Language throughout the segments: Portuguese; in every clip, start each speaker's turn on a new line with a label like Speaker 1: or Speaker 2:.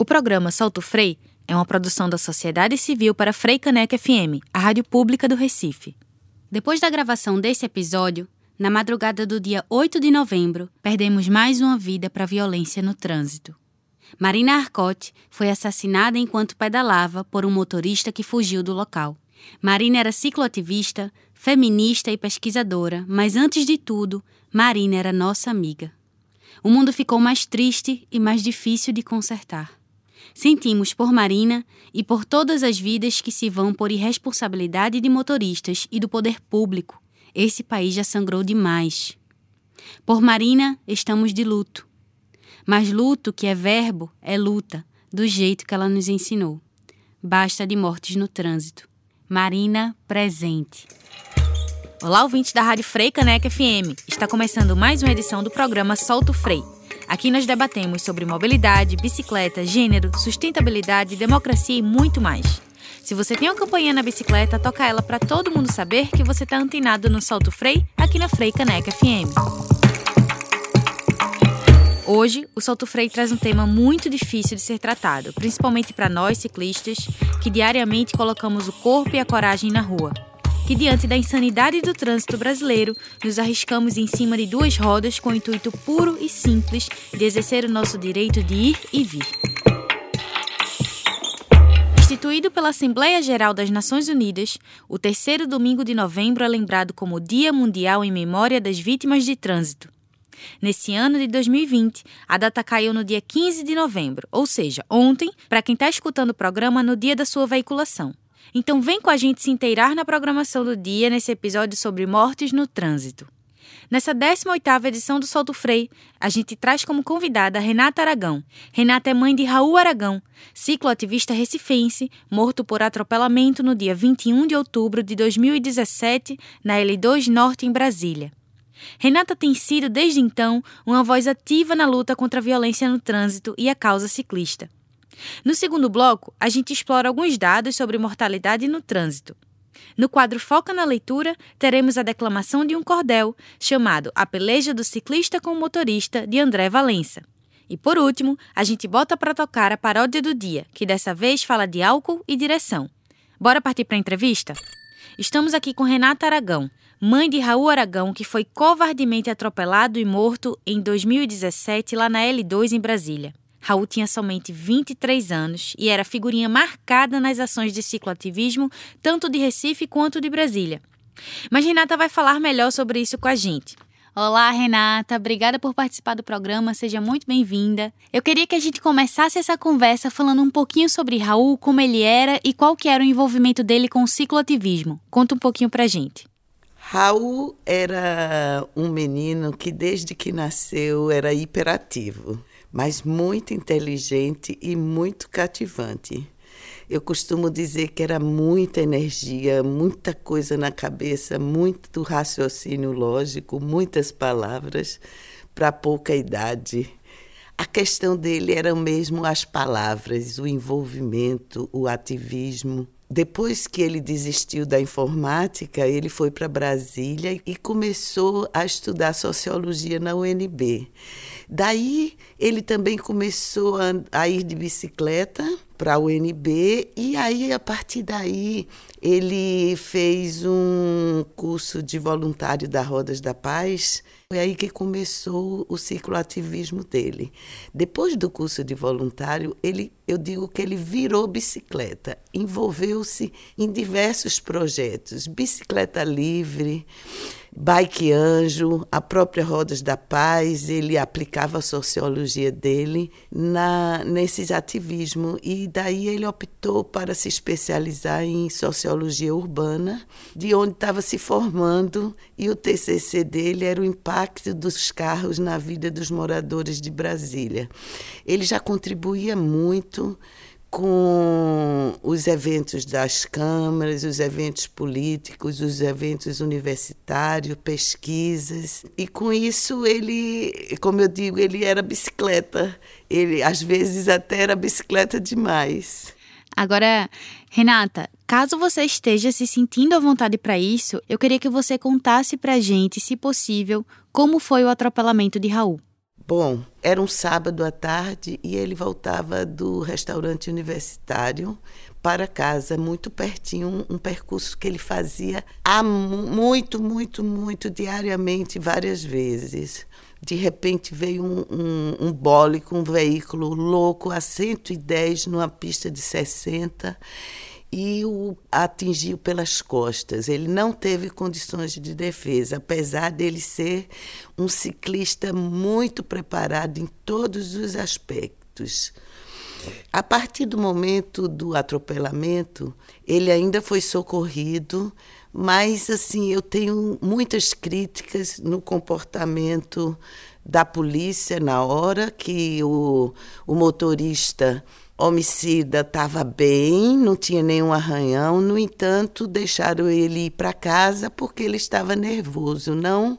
Speaker 1: O programa Solto Frei é uma produção da Sociedade Civil para Frei Caneca FM, a rádio pública do Recife. Depois da gravação desse episódio, na madrugada do dia 8 de novembro, perdemos mais uma vida para violência no trânsito. Marina Arcote foi assassinada enquanto pedalava por um motorista que fugiu do local. Marina era cicloativista, feminista e pesquisadora, mas antes de tudo, Marina era nossa amiga. O mundo ficou mais triste e mais difícil de consertar. Sentimos por Marina e por todas as vidas que se vão por irresponsabilidade de motoristas e do poder público. Esse país já sangrou demais. Por Marina, estamos de luto. Mas luto, que é verbo, é luta, do jeito que ela nos ensinou. Basta de mortes no trânsito. Marina presente. Olá, ouvintes da Rádio Frei Caneca FM. Está começando mais uma edição do programa Solto Frei Aqui nós debatemos sobre mobilidade, bicicleta, gênero, sustentabilidade, democracia e muito mais. Se você tem uma campanha na bicicleta, toca ela para todo mundo saber que você está antenado no Solto Frei, aqui na Frei Caneca FM. Hoje, o Solto Frei traz um tema muito difícil de ser tratado, principalmente para nós ciclistas, que diariamente colocamos o corpo e a coragem na rua que, diante da insanidade do trânsito brasileiro, nos arriscamos em cima de duas rodas com o intuito puro e simples de exercer o nosso direito de ir e vir. Instituído pela Assembleia Geral das Nações Unidas, o terceiro domingo de novembro é lembrado como Dia Mundial em Memória das Vítimas de Trânsito. Nesse ano de 2020, a data caiu no dia 15 de novembro, ou seja, ontem, para quem está escutando o programa no dia da sua veiculação. Então vem com a gente se inteirar na programação do dia nesse episódio sobre mortes no trânsito. Nessa 18ª edição do Solto Frei, a gente traz como convidada Renata Aragão. Renata é mãe de Raul Aragão, cicloativista recifense, morto por atropelamento no dia 21 de outubro de 2017 na L2 Norte em Brasília. Renata tem sido, desde então, uma voz ativa na luta contra a violência no trânsito e a causa ciclista. No segundo bloco, a gente explora alguns dados sobre mortalidade no trânsito. No quadro Foca na Leitura, teremos a declamação de um cordel chamado A Peleja do Ciclista com o Motorista, de André Valença. E por último, a gente bota para tocar a paródia do dia, que dessa vez fala de álcool e direção. Bora partir para a entrevista? Estamos aqui com Renata Aragão, mãe de Raul Aragão, que foi covardemente atropelado e morto em 2017 lá na L2 em Brasília. Raul tinha somente 23 anos e era figurinha marcada nas ações de cicloativismo, tanto de Recife quanto de Brasília. Mas Renata vai falar melhor sobre isso com a gente. Olá, Renata. Obrigada por participar do programa. Seja muito bem-vinda. Eu queria que a gente começasse essa conversa falando um pouquinho sobre Raul, como ele era e qual que era o envolvimento dele com o cicloativismo. Conta um pouquinho pra gente.
Speaker 2: Raul era um menino que desde que nasceu era hiperativo mas muito inteligente e muito cativante. Eu costumo dizer que era muita energia, muita coisa na cabeça, muito raciocínio lógico, muitas palavras para pouca idade. A questão dele era mesmo as palavras, o envolvimento, o ativismo. Depois que ele desistiu da informática, ele foi para Brasília e começou a estudar sociologia na UNB. Daí ele também começou a, a ir de bicicleta para a UNB e aí a partir daí ele fez um curso de voluntário da Rodas da Paz. Foi aí que começou o cicloativismo dele. Depois do curso de voluntário, ele, eu digo que ele virou bicicleta, envolveu-se em diversos projetos, bicicleta livre, Bike Anjo, a própria Rodas da Paz, ele aplicava a sociologia dele na, nesses ativismos e daí ele optou para se especializar em sociologia urbana, de onde estava se formando e o TCC dele era o impacto dos carros na vida dos moradores de Brasília. Ele já contribuía muito com os eventos das câmaras, os eventos políticos, os eventos universitários, pesquisas. E com isso ele, como eu digo, ele era bicicleta. Ele às vezes até era bicicleta demais.
Speaker 1: Agora, Renata, caso você esteja se sentindo à vontade para isso, eu queria que você contasse para a gente, se possível, como foi o atropelamento de Raul.
Speaker 2: Bom, era um sábado à tarde e ele voltava do restaurante universitário para casa, muito pertinho, um, um percurso que ele fazia há muito, muito, muito, diariamente, várias vezes. De repente veio um, um, um bole com um veículo louco a 110 numa pista de 60 e o atingiu pelas costas. Ele não teve condições de defesa, apesar dele ser um ciclista muito preparado em todos os aspectos. A partir do momento do atropelamento, ele ainda foi socorrido, mas assim, eu tenho muitas críticas no comportamento da polícia na hora que o, o motorista homicida estava bem, não tinha nenhum arranhão, no entanto, deixaram ele ir para casa porque ele estava nervoso. Não,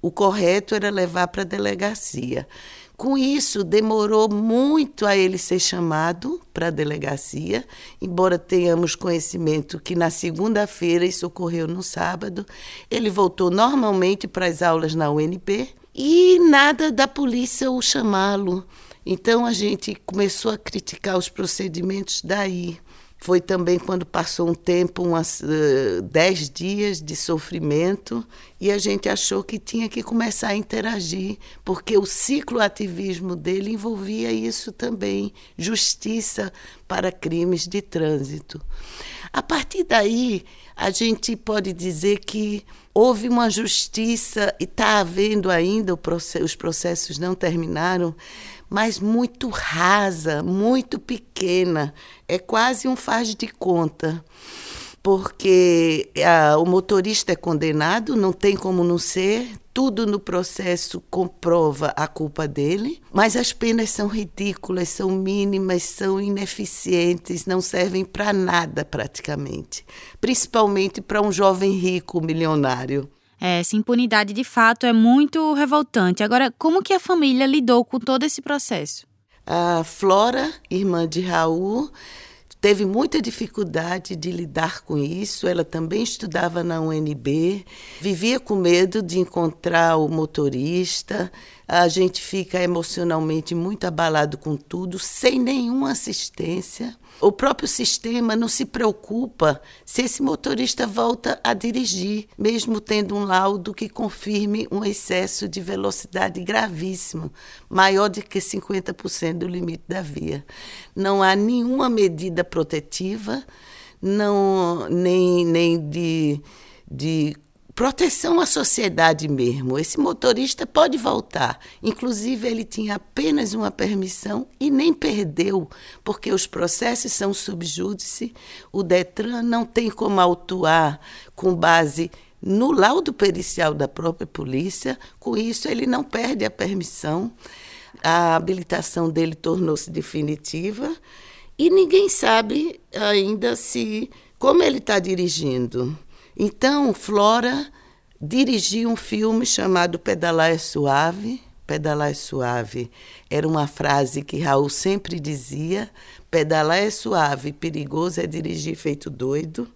Speaker 2: o correto era levar para a delegacia. Com isso, demorou muito a ele ser chamado para a delegacia, embora tenhamos conhecimento que na segunda-feira, isso ocorreu no sábado, ele voltou normalmente para as aulas na UNB e nada da polícia o chamá-lo. Então a gente começou a criticar os procedimentos daí. Foi também quando passou um tempo, umas uh, dez dias de sofrimento, e a gente achou que tinha que começar a interagir, porque o ciclo ativismo dele envolvia isso também justiça para crimes de trânsito. A partir daí, a gente pode dizer que houve uma justiça, e está havendo ainda, os processos não terminaram, mas muito rasa, muito pequena. É quase um faz de conta. Porque a, o motorista é condenado, não tem como não ser, tudo no processo comprova a culpa dele, mas as penas são ridículas, são mínimas, são ineficientes, não servem para nada praticamente, principalmente para um jovem rico milionário.
Speaker 1: Essa impunidade de fato é muito revoltante. Agora, como que a família lidou com todo esse processo?
Speaker 2: A Flora, irmã de Raul, teve muita dificuldade de lidar com isso. Ela também estudava na UNB, vivia com medo de encontrar o motorista. A gente fica emocionalmente muito abalado com tudo, sem nenhuma assistência. O próprio sistema não se preocupa se esse motorista volta a dirigir, mesmo tendo um laudo que confirme um excesso de velocidade gravíssimo, maior do que 50% do limite da via. Não há nenhuma medida protetiva, não, nem, nem de, de proteção à sociedade mesmo. Esse motorista pode voltar. Inclusive, ele tinha apenas uma permissão e nem perdeu, porque os processos são subjúdice. O Detran não tem como autuar com base no laudo pericial da própria polícia. Com isso, ele não perde a permissão. A habilitação dele tornou-se definitiva e ninguém sabe ainda se como ele está dirigindo. Então, Flora dirigiu um filme chamado Pedalar é Suave. Pedalar é suave era uma frase que Raul sempre dizia. Pedalar é suave, perigoso é dirigir feito doido.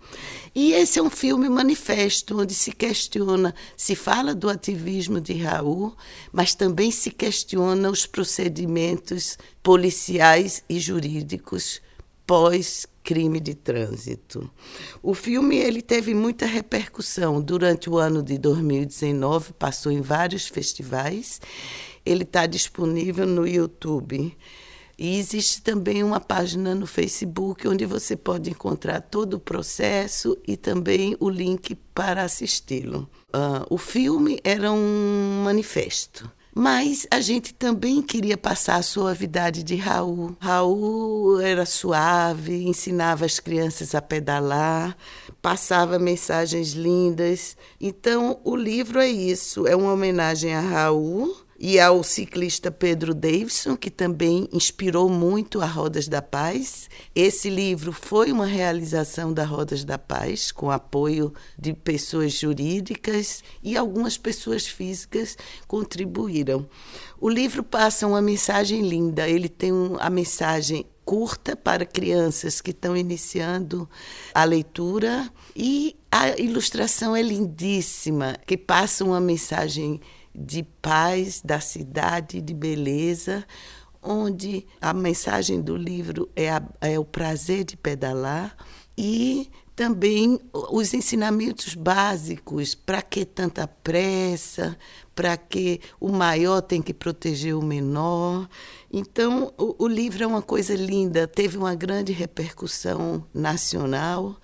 Speaker 2: E esse é um filme manifesto, onde se questiona, se fala do ativismo de Raul, mas também se questiona os procedimentos policiais e jurídicos pós crime de trânsito. O filme ele teve muita repercussão durante o ano de 2019, passou em vários festivais. Ele está disponível no YouTube. E existe também uma página no Facebook onde você pode encontrar todo o processo e também o link para assisti-lo. Uh, o filme era um manifesto mas a gente também queria passar a suavidade de Raul. Raul era suave, ensinava as crianças a pedalar, passava mensagens lindas. Então, o livro é isso: é uma homenagem a Raul e ao ciclista Pedro Davidson, que também inspirou muito a Rodas da Paz. Esse livro foi uma realização da Rodas da Paz, com apoio de pessoas jurídicas e algumas pessoas físicas contribuíram. O livro passa uma mensagem linda, ele tem a mensagem curta para crianças que estão iniciando a leitura e a ilustração é lindíssima, que passa uma mensagem de paz, da cidade, de beleza, onde a mensagem do livro é, a, é o prazer de pedalar e também os ensinamentos básicos, para que tanta pressa, para que o maior tem que proteger o menor. Então, o, o, livro é uma coisa linda, teve uma grande repercussão nacional.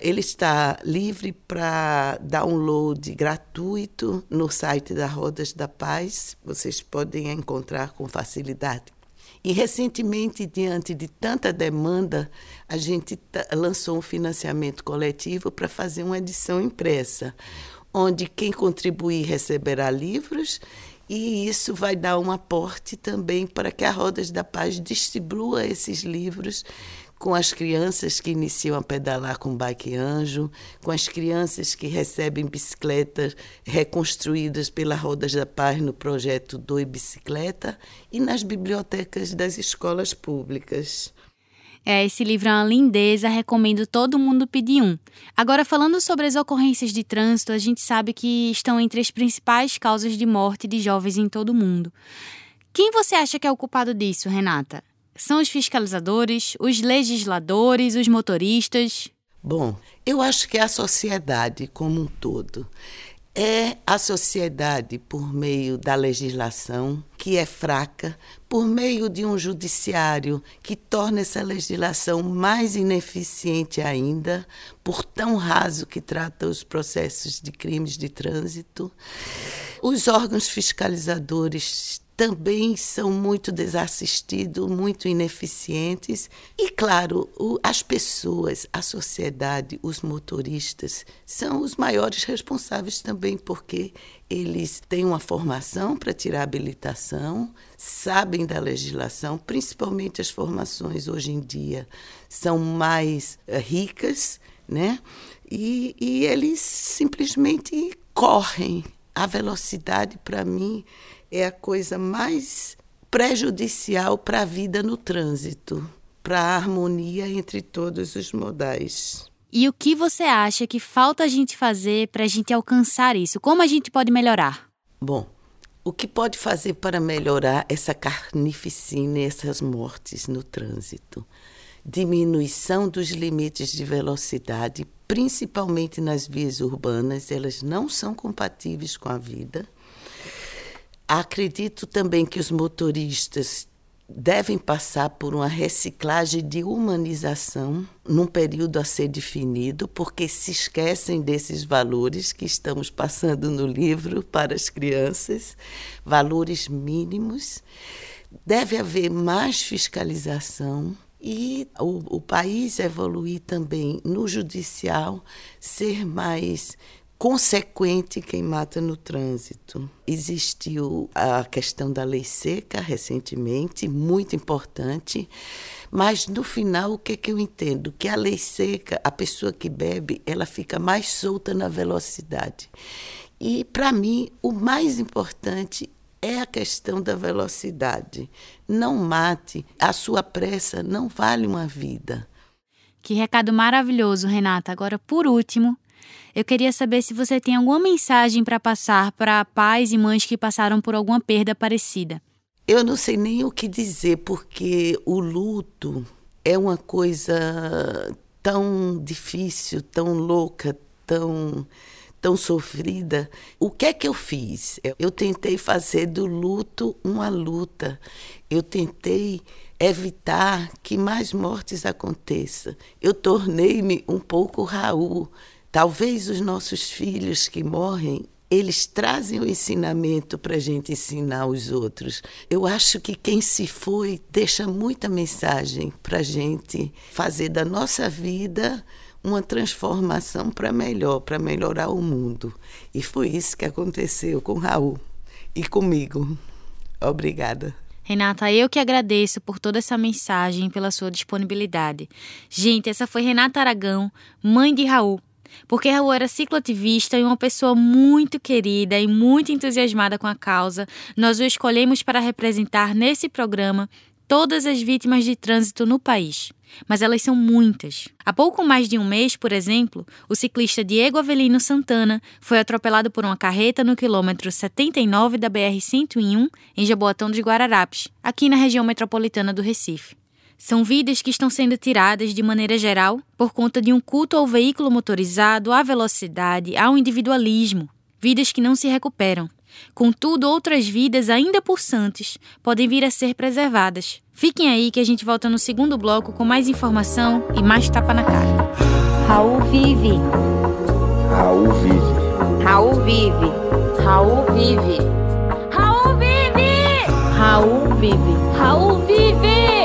Speaker 2: Ele está livre para download gratuito no site da Rodas da Paz, vocês podem encontrar com facilidade. E recentemente, diante de tanta demanda, a gente lançou um financiamento coletivo para fazer uma edição impressa, onde quem contribuir receberá livros e isso vai dar um aporte também para que a Rodas da Paz distribua esses livros com as crianças que iniciam a pedalar com bike anjo, com as crianças que recebem bicicletas reconstruídas pela Rodas da Paz no projeto Doe Bicicleta e nas bibliotecas das escolas públicas.
Speaker 1: É, esse livro é uma lindeza, recomendo todo mundo pedir um. Agora, falando sobre as ocorrências de trânsito, a gente sabe que estão entre as principais causas de morte de jovens em todo o mundo. Quem você acha que é o culpado disso, Renata? São os fiscalizadores, os legisladores, os motoristas?
Speaker 2: Bom, eu acho que a sociedade como um todo. É a sociedade, por meio da legislação, que é fraca, por meio de um judiciário que torna essa legislação mais ineficiente ainda, por tão raso que trata os processos de crimes de trânsito. Os órgãos fiscalizadores também são muito desassistidos, muito ineficientes. E, claro, as pessoas, a sociedade, os motoristas são os maiores responsáveis também, porque eles têm uma formação para tirar habilitação, sabem da legislação, principalmente as formações hoje em dia são mais uh, ricas, né? E, e eles simplesmente correm. A velocidade, para mim, é a coisa mais prejudicial para a vida no trânsito, para a harmonia entre todos os modais.
Speaker 1: E o que você acha que falta a gente fazer para a gente alcançar isso? Como a gente pode melhorar?
Speaker 2: Bom, o que pode fazer para melhorar essa carnificina e essas mortes no trânsito? Diminuição dos limites de velocidade, principalmente nas vias urbanas, elas não são compatíveis com a vida. Acredito também que os motoristas devem passar por uma reciclagem de humanização num período a ser definido, porque se esquecem desses valores que estamos passando no livro para as crianças, valores mínimos. Deve haver mais fiscalização e o, o país evoluir também no judicial, ser mais consequente quem mata no trânsito. Existiu a questão da lei seca recentemente, muito importante, mas no final o que, é que eu entendo? Que a lei seca, a pessoa que bebe, ela fica mais solta na velocidade. E para mim o mais importante é a questão da velocidade. Não mate, a sua pressa não vale uma vida.
Speaker 1: Que recado maravilhoso, Renata. Agora, por último, eu queria saber se você tem alguma mensagem para passar para pais e mães que passaram por alguma perda parecida.
Speaker 2: Eu não sei nem o que dizer, porque o luto é uma coisa tão difícil, tão louca, tão tão sofrida. O que é que eu fiz? Eu tentei fazer do luto uma luta. Eu tentei evitar que mais mortes aconteçam. Eu tornei-me um pouco Raul. Talvez os nossos filhos que morrem, eles trazem o ensinamento para a gente ensinar os outros. Eu acho que quem se foi deixa muita mensagem para a gente fazer da nossa vida uma transformação para melhor, para melhorar o mundo. E foi isso que aconteceu com Raul e comigo. Obrigada.
Speaker 1: Renata, eu que agradeço por toda essa mensagem, pela sua disponibilidade. Gente, essa foi Renata Aragão, mãe de Raul porque Raul era cicloativista e uma pessoa muito querida e muito entusiasmada com a causa. Nós o escolhemos para representar nesse programa todas as vítimas de trânsito no país. Mas elas são muitas. Há pouco mais de um mês, por exemplo, o ciclista Diego Avelino Santana foi atropelado por uma carreta no quilômetro 79 da BR-101, em Jaboatão dos Guararapes, aqui na região metropolitana do Recife. São vidas que estão sendo tiradas de maneira geral por conta de um culto ao veículo motorizado, à velocidade, ao individualismo. Vidas que não se recuperam. Contudo, outras vidas ainda pulsantes podem vir a ser preservadas. Fiquem aí que a gente volta no segundo bloco com mais informação e mais tapa na cara.
Speaker 3: Raul vive.
Speaker 4: Raul vive.
Speaker 3: Raul vive. Raul vive. Raul vive. Raul vive. Raul vive.
Speaker 1: Estamos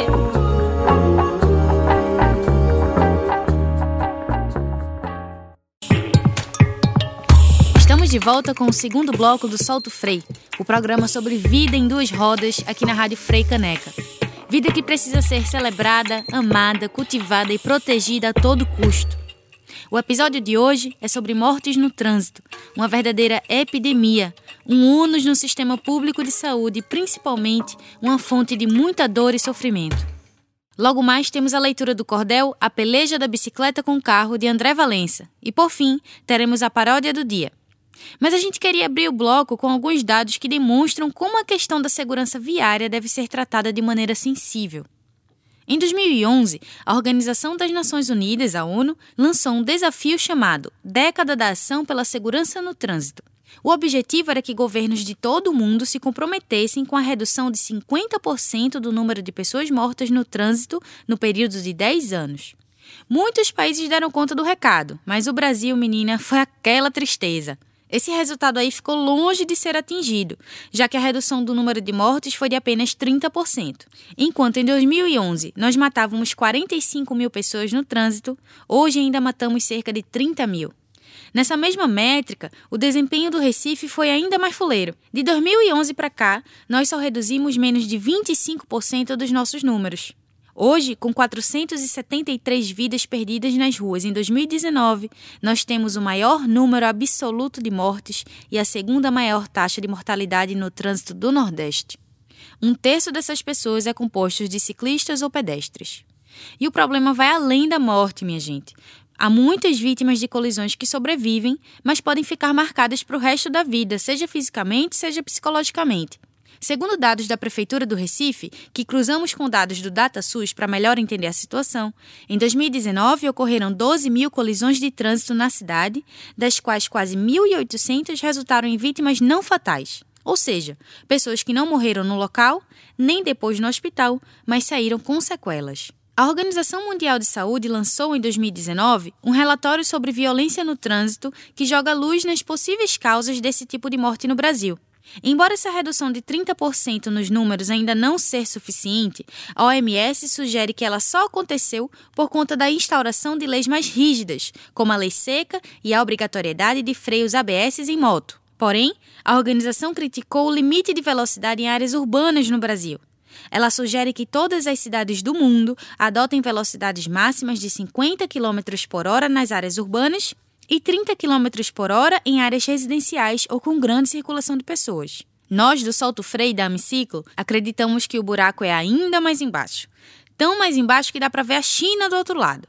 Speaker 1: de volta com o segundo bloco do Solto Frei, o programa sobre vida em duas rodas aqui na Rádio Frei Caneca. Vida que precisa ser celebrada, amada, cultivada e protegida a todo custo. O episódio de hoje é sobre mortes no trânsito, uma verdadeira epidemia, um ônus no sistema público de saúde e principalmente uma fonte de muita dor e sofrimento. Logo mais temos a leitura do cordel A Peleja da Bicicleta com Carro de André Valença e por fim teremos a paródia do dia. Mas a gente queria abrir o bloco com alguns dados que demonstram como a questão da segurança viária deve ser tratada de maneira sensível. Em 2011, a Organização das Nações Unidas, a ONU, lançou um desafio chamado Década da Ação pela Segurança no Trânsito. O objetivo era que governos de todo o mundo se comprometessem com a redução de 50% do número de pessoas mortas no trânsito no período de 10 anos. Muitos países deram conta do recado, mas o Brasil, menina, foi aquela tristeza. Esse resultado aí ficou longe de ser atingido, já que a redução do número de mortes foi de apenas 30%. Enquanto em 2011 nós matávamos 45 mil pessoas no trânsito, hoje ainda matamos cerca de 30 mil. Nessa mesma métrica, o desempenho do Recife foi ainda mais fuleiro. De 2011 para cá, nós só reduzimos menos de 25% dos nossos números. Hoje, com 473 vidas perdidas nas ruas em 2019, nós temos o maior número absoluto de mortes e a segunda maior taxa de mortalidade no trânsito do Nordeste. Um terço dessas pessoas é composto de ciclistas ou pedestres. E o problema vai além da morte, minha gente. Há muitas vítimas de colisões que sobrevivem, mas podem ficar marcadas para o resto da vida, seja fisicamente, seja psicologicamente. Segundo dados da Prefeitura do Recife, que cruzamos com dados do DataSUS para melhor entender a situação, em 2019 ocorreram 12 mil colisões de trânsito na cidade, das quais quase 1.800 resultaram em vítimas não fatais. Ou seja, pessoas que não morreram no local, nem depois no hospital, mas saíram com sequelas. A Organização Mundial de Saúde lançou em 2019 um relatório sobre violência no trânsito que joga luz nas possíveis causas desse tipo de morte no Brasil. Embora essa redução de 30% nos números ainda não ser suficiente, a OMS sugere que ela só aconteceu por conta da instauração de leis mais rígidas, como a lei seca e a obrigatoriedade de freios ABS em moto. Porém, a organização criticou o limite de velocidade em áreas urbanas no Brasil. Ela sugere que todas as cidades do mundo adotem velocidades máximas de 50 km por hora nas áreas urbanas e 30 km por hora em áreas residenciais ou com grande circulação de pessoas. Nós, do Solto Freio da Amiciclo, acreditamos que o buraco é ainda mais embaixo. Tão mais embaixo que dá para ver a China do outro lado.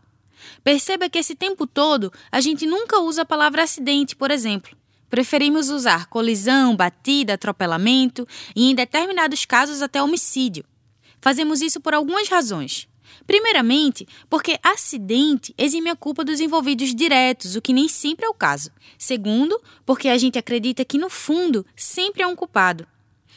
Speaker 1: Perceba que esse tempo todo a gente nunca usa a palavra acidente, por exemplo. Preferimos usar colisão, batida, atropelamento e, em determinados casos, até homicídio. Fazemos isso por algumas razões. Primeiramente, porque acidente exime a culpa dos envolvidos diretos, o que nem sempre é o caso. Segundo, porque a gente acredita que, no fundo, sempre é um culpado.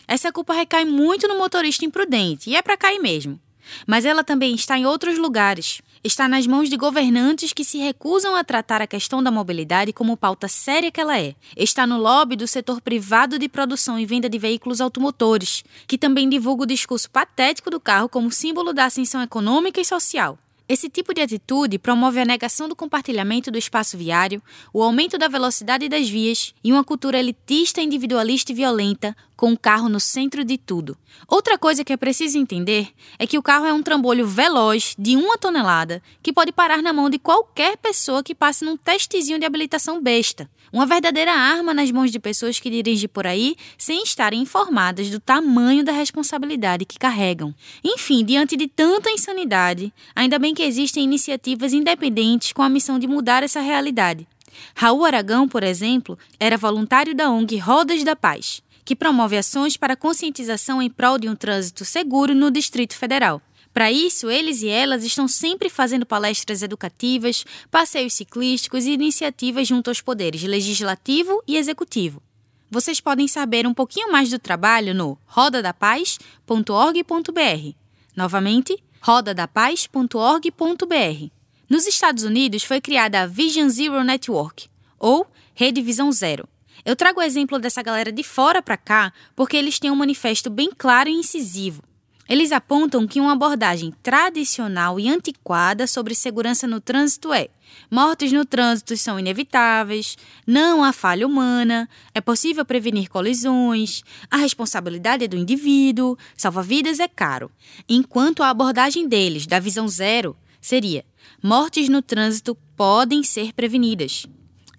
Speaker 1: Essa culpa recai muito no motorista imprudente, e é para cair mesmo. Mas ela também está em outros lugares. Está nas mãos de governantes que se recusam a tratar a questão da mobilidade como pauta séria que ela é. Está no lobby do setor privado de produção e venda de veículos automotores, que também divulga o discurso patético do carro como símbolo da ascensão econômica e social. Esse tipo de atitude promove a negação do compartilhamento do espaço viário, o aumento da velocidade das vias e uma cultura elitista, individualista e violenta, com o carro no centro de tudo. Outra coisa que é preciso entender é que o carro é um trambolho veloz de uma tonelada que pode parar na mão de qualquer pessoa que passe num testezinho de habilitação besta. Uma verdadeira arma nas mãos de pessoas que dirigem por aí sem estarem informadas do tamanho da responsabilidade que carregam. Enfim, diante de tanta insanidade, ainda bem que existem iniciativas independentes com a missão de mudar essa realidade. Raul Aragão, por exemplo, era voluntário da ONG Rodas da Paz que promove ações para conscientização em prol de um trânsito seguro no Distrito Federal. Para isso, eles e elas estão sempre fazendo palestras educativas, passeios ciclísticos e iniciativas junto aos poderes legislativo e executivo. Vocês podem saber um pouquinho mais do trabalho no rodadapaz.org.br. Novamente, rodadapaz.org.br. Nos Estados Unidos foi criada a Vision Zero Network, ou Rede Visão Zero, eu trago o exemplo dessa galera de fora para cá porque eles têm um manifesto bem claro e incisivo. Eles apontam que uma abordagem tradicional e antiquada sobre segurança no trânsito é: mortes no trânsito são inevitáveis, não há falha humana, é possível prevenir colisões, a responsabilidade é do indivíduo, salva-vidas é caro. Enquanto a abordagem deles, da visão zero, seria: mortes no trânsito podem ser prevenidas.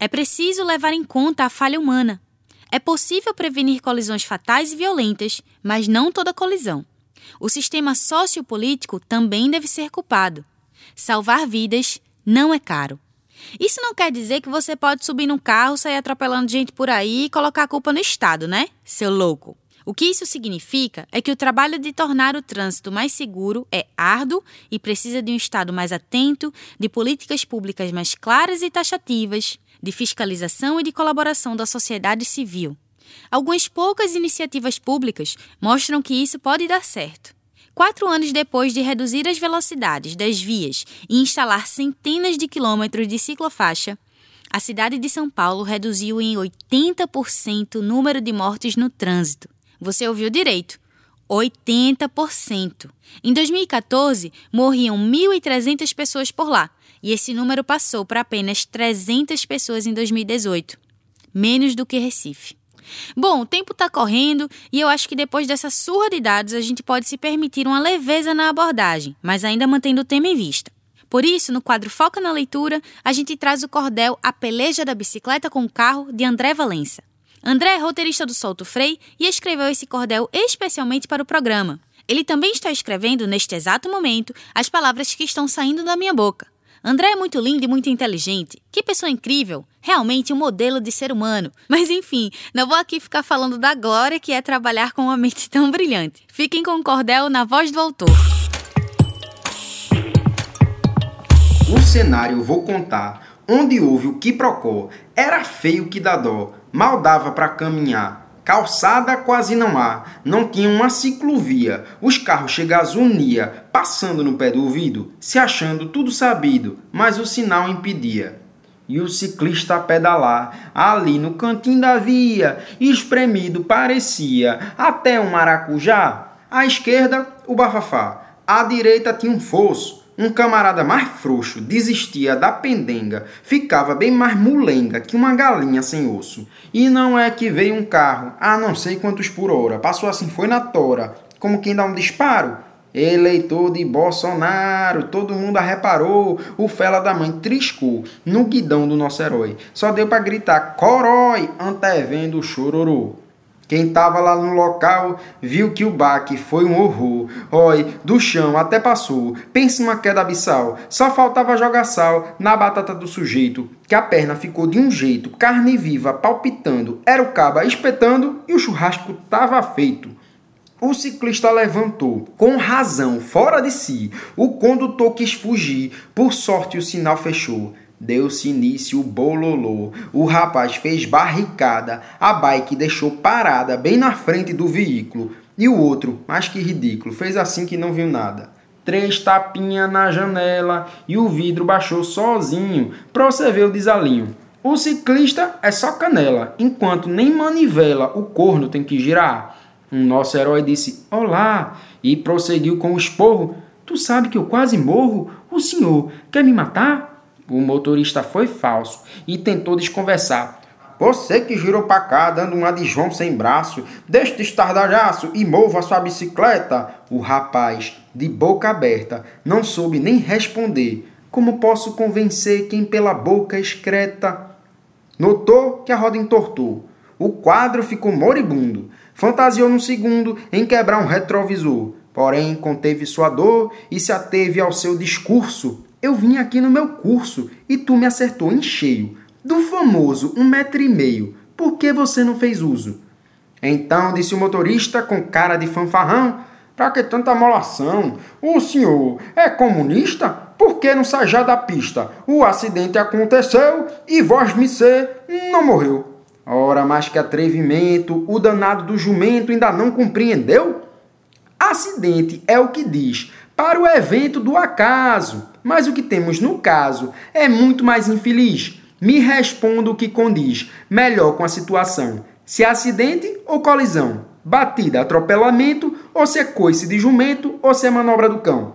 Speaker 1: É preciso levar em conta a falha humana. É possível prevenir colisões fatais e violentas, mas não toda colisão. O sistema sociopolítico também deve ser culpado. Salvar vidas não é caro. Isso não quer dizer que você pode subir num carro, sair atropelando gente por aí e colocar a culpa no Estado, né, seu louco? O que isso significa é que o trabalho de tornar o trânsito mais seguro é árduo e precisa de um Estado mais atento, de políticas públicas mais claras e taxativas, de fiscalização e de colaboração da sociedade civil. Algumas poucas iniciativas públicas mostram que isso pode dar certo. Quatro anos depois de reduzir as velocidades das vias e instalar centenas de quilômetros de ciclofaixa, a cidade de São Paulo reduziu em 80% o número de mortes no trânsito. Você ouviu direito. 80%. Em 2014, morriam 1.300 pessoas por lá, e esse número passou para apenas 300 pessoas em 2018, menos do que Recife. Bom, o tempo está correndo e eu acho que depois dessa surra de dados a gente pode se permitir uma leveza na abordagem, mas ainda mantendo o tema em vista. Por isso, no quadro Foca na Leitura, a gente traz o cordel A Peleja da Bicicleta com o Carro, de André Valença. André é roteirista do Solto Frei e escreveu esse cordel especialmente para o programa. Ele também está escrevendo, neste exato momento, as palavras que estão saindo da minha boca. André é muito lindo e muito inteligente. Que pessoa incrível! Realmente um modelo de ser humano. Mas enfim, não vou aqui ficar falando da glória que é trabalhar com uma mente tão brilhante. Fiquem com o cordel na voz do autor.
Speaker 5: O cenário vou contar. Onde houve o que procó, era feio que dá dó, mal dava para caminhar. Calçada quase não há, não tinha uma ciclovia. Os carros chegavam unia, passando no pé do ouvido, se achando tudo sabido, mas o sinal impedia. E o ciclista a pedalar, ali no cantinho da via, espremido parecia, até um maracujá. À esquerda, o bafafá. À direita tinha um fosso, um camarada mais frouxo desistia da pendenga, ficava bem mais mulenga que uma galinha sem osso. E não é que veio um carro, a não sei quantos por hora, passou assim, foi na tora, como quem dá um disparo. Eleitor de Bolsonaro, todo mundo a reparou, o fela da mãe triscou no guidão do nosso herói. Só deu para gritar corói, antevendo o chororô. Quem estava lá no local viu que o baque foi um horror. Oi, do chão até passou. Pensa uma queda abissal. Só faltava jogar sal na batata do sujeito, que a perna ficou de um jeito, carne viva palpitando. Era o caba espetando e o churrasco tava feito. O ciclista levantou, com razão, fora de si. O condutor quis fugir, por sorte o sinal fechou. Deu-se início o bololô. O rapaz fez barricada. A bike deixou parada bem na frente do veículo. E o outro, mais que ridículo, fez assim que não viu nada. Três tapinhas na janela e o vidro baixou sozinho. Ver o desalinho. O ciclista é só canela, enquanto nem manivela o corno tem que girar. Um nosso herói disse olá e prosseguiu com o esporro. Tu sabe que eu quase morro? O senhor quer me matar? O motorista foi falso e tentou desconversar. Você que girou pra cá, dando uma de João sem braço, deixa de estardalhaço e mova sua bicicleta. O rapaz, de boca aberta, não soube nem responder. Como posso convencer quem pela boca excreta? Notou que a roda entortou. O quadro ficou moribundo. Fantasiou num segundo em quebrar um retrovisor. Porém, conteve sua dor e se ateve ao seu discurso. Eu vim aqui no meu curso e tu me acertou em cheio. Do famoso um metro e meio, por que você não fez uso? Então disse o motorista com cara de fanfarrão: Pra que tanta molação? O senhor é comunista? Por que não sai já da pista? O acidente aconteceu e vós me ser não morreu. Ora, mais que atrevimento, o danado do jumento ainda não compreendeu? Acidente é o que diz para o evento do acaso, mas o que temos no caso é muito mais infeliz. Me responda o que condiz melhor com a situação. Se é acidente ou colisão, batida, atropelamento, ou se é coice de jumento, ou se é manobra do cão.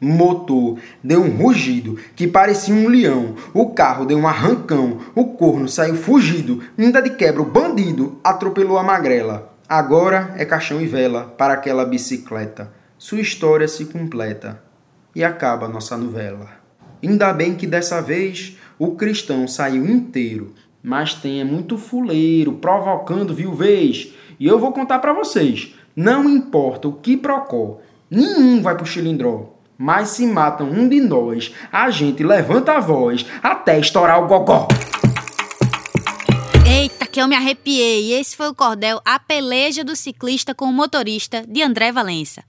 Speaker 5: Motor deu um rugido que parecia um leão. O carro deu um arrancão. O corno saiu fugido. Ainda de quebra, o bandido atropelou a magrela. Agora é caixão e vela para aquela bicicleta. Sua história se completa e acaba nossa novela. Ainda bem que dessa vez o cristão saiu inteiro, mas tem é muito fuleiro, provocando viuvez. E eu vou contar para vocês, não importa o que procó, nenhum vai pro chilindró. Mas se matam um de nós, a gente levanta a voz até estourar o gogó.
Speaker 1: Eita, que eu me arrepiei. Esse foi o cordel A Peleja do Ciclista com o Motorista, de André Valença.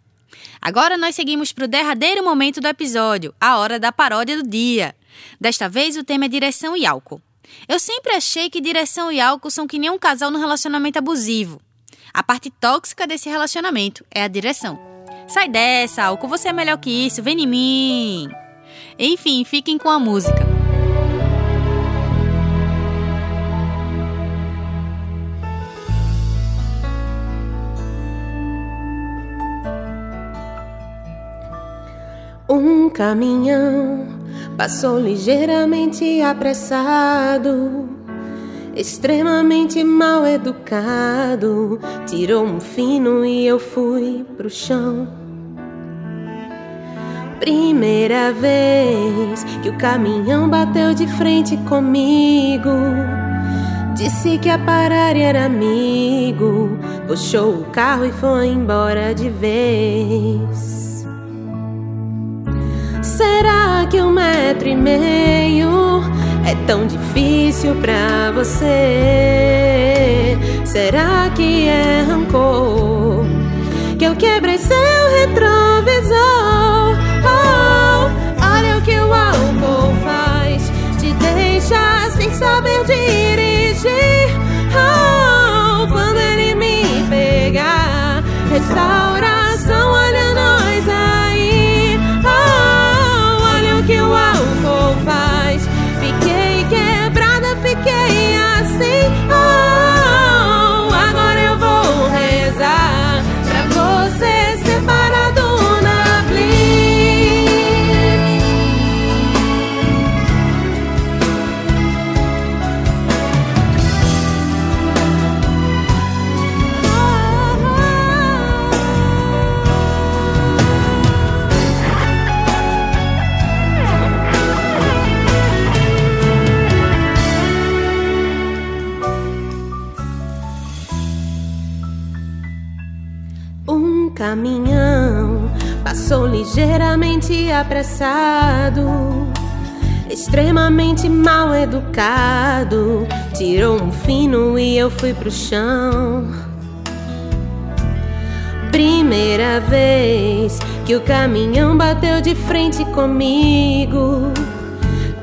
Speaker 1: Agora nós seguimos para o derradeiro momento do episódio, a hora da paródia do dia. Desta vez o tema é direção e álcool. Eu sempre achei que direção e álcool são que nem um casal no relacionamento abusivo. A parte tóxica desse relacionamento é a direção. Sai dessa, álcool, você é melhor que isso, vem em mim. Enfim, fiquem com a música.
Speaker 6: Um caminhão passou ligeiramente apressado, extremamente mal educado. Tirou um fino e eu fui pro chão. Primeira vez que o caminhão bateu de frente comigo. Disse que ia parar era amigo. Puxou o carro e foi embora de vez. Será que um metro e meio é tão difícil pra você? Será que é rancor que eu quebrei seu retrovisor? Oh, olha o que o álcool faz, te deixa sem saber dirigir. Oh, quando ele me pegar, restauração, extremamente mal educado. Tirou um fino e eu fui pro chão. Primeira vez que o caminhão bateu de frente comigo.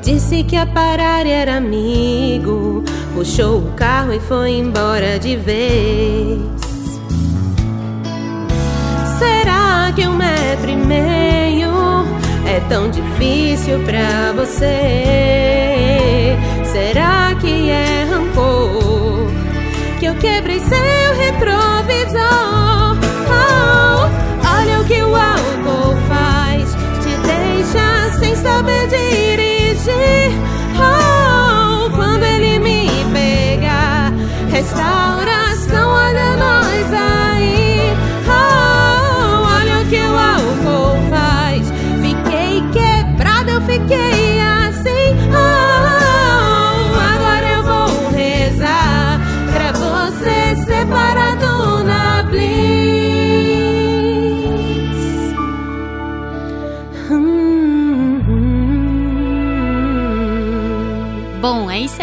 Speaker 6: Disse que ia parar era amigo. Puxou o carro e foi embora de vez. Será que um metro e meio é tão difícil pra você? Será que é rancor que eu quebrei seu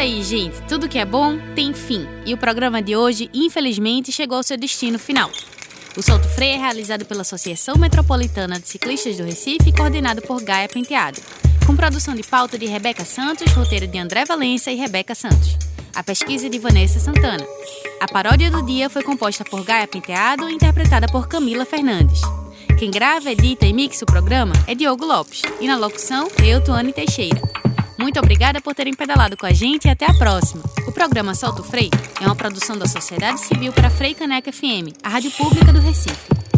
Speaker 1: aí, gente. Tudo que é bom tem fim. E o programa de hoje, infelizmente, chegou ao seu destino final. O Solto Freio é realizado pela Associação Metropolitana de Ciclistas do Recife coordenado por Gaia Penteado. Com produção de pauta de Rebeca Santos, roteiro de André Valença e Rebeca Santos. A pesquisa de Vanessa Santana. A paródia do dia foi composta por Gaia Penteado e interpretada por Camila Fernandes. Quem grava, edita e mixa o programa é Diogo Lopes. E na locução, eu, Tuane Teixeira. Muito obrigada por terem pedalado com a gente e até a próxima. O programa Solto Frei é uma produção da Sociedade Civil para Frei Caneca FM, a rádio pública do Recife.